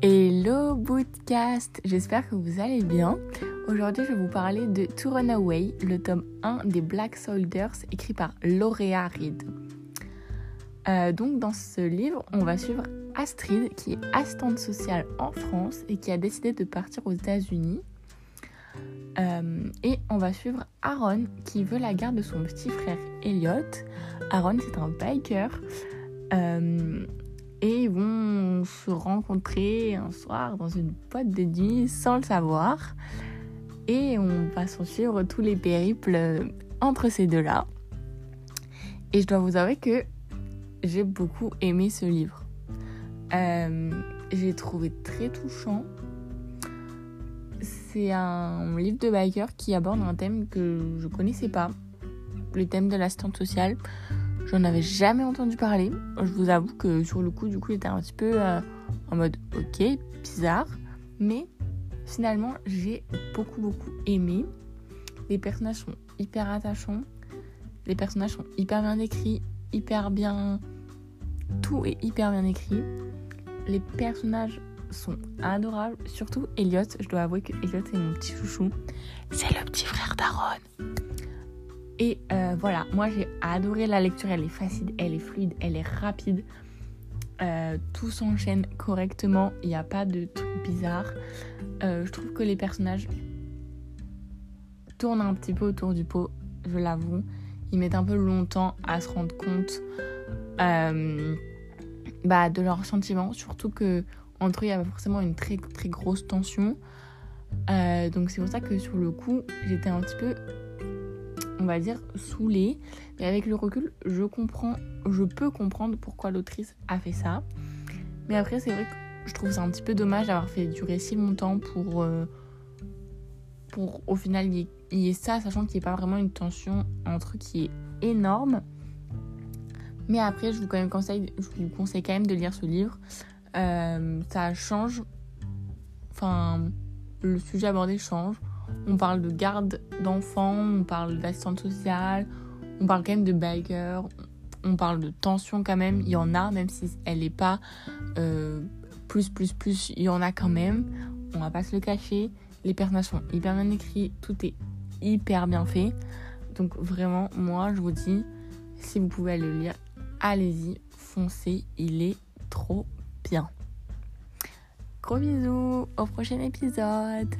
podcast, j'espère que vous allez bien. Aujourd'hui je vais vous parler de To Run Away, le tome 1 des Black Soldiers écrit par Laurea Reed. Euh, donc dans ce livre, on va suivre Astrid qui est assistante sociale en France et qui a décidé de partir aux États-Unis. Euh, et on va suivre Aaron qui veut la garde de son petit frère Elliot. Aaron c'est un biker. Euh, et ils vont se rencontrer un soir dans une boîte de nuit sans le savoir. Et on va s'en suivre tous les périples entre ces deux-là. Et je dois vous avouer que j'ai beaucoup aimé ce livre. Euh, j'ai trouvé très touchant. C'est un livre de biker qui aborde un thème que je connaissais pas, le thème de l'assistante sociale. J'en avais jamais entendu parler. Je vous avoue que sur le coup, du coup, j'étais un petit peu euh, en mode ok, bizarre. Mais finalement, j'ai beaucoup, beaucoup aimé. Les personnages sont hyper attachants. Les personnages sont hyper bien écrits, hyper bien. Tout est hyper bien écrit. Les personnages sont adorables. Surtout Elliot. Je dois avouer que Elliot est mon petit chouchou. C'est le petit frère d'Aaron. Et euh, voilà, moi j'ai adoré la lecture, elle est facile, elle est fluide, elle est rapide. Euh, tout s'enchaîne correctement, il n'y a pas de trucs bizarres. Euh, je trouve que les personnages tournent un petit peu autour du pot, je l'avoue. Ils mettent un peu longtemps à se rendre compte bah, de leurs sentiments, surtout que entre eux il y avait forcément une très très grosse tension. donc c'est pour ça que sur le coup j'étais un petit peu on va dire, saoulée. Mais avec le recul, je comprends, je peux comprendre pourquoi l'autrice a fait ça. Mais après, c'est vrai que je trouve ça un petit peu dommage d'avoir fait durer si longtemps pour, euh, pour au final, il y, ait ça, sachant qu'il n'y a pas vraiment une tension entre qui est énorme. Mais après, je vous, quand même conseille, je vous conseille quand même de lire ce livre. Euh, ça change. Enfin, le sujet abordé change. On parle de garde d'enfants, on parle d'assistante sociale, on parle quand même de biker, on parle de tension quand même. Il y en a, même si elle n'est pas euh, plus, plus, plus, il y en a quand même. On va pas se le cacher. Les personnages sont hyper bien écrits, tout est hyper bien fait. Donc vraiment, moi, je vous dis, si vous pouvez le lire, allez-y, foncez, il est trop bien. Gros bisous, au prochain épisode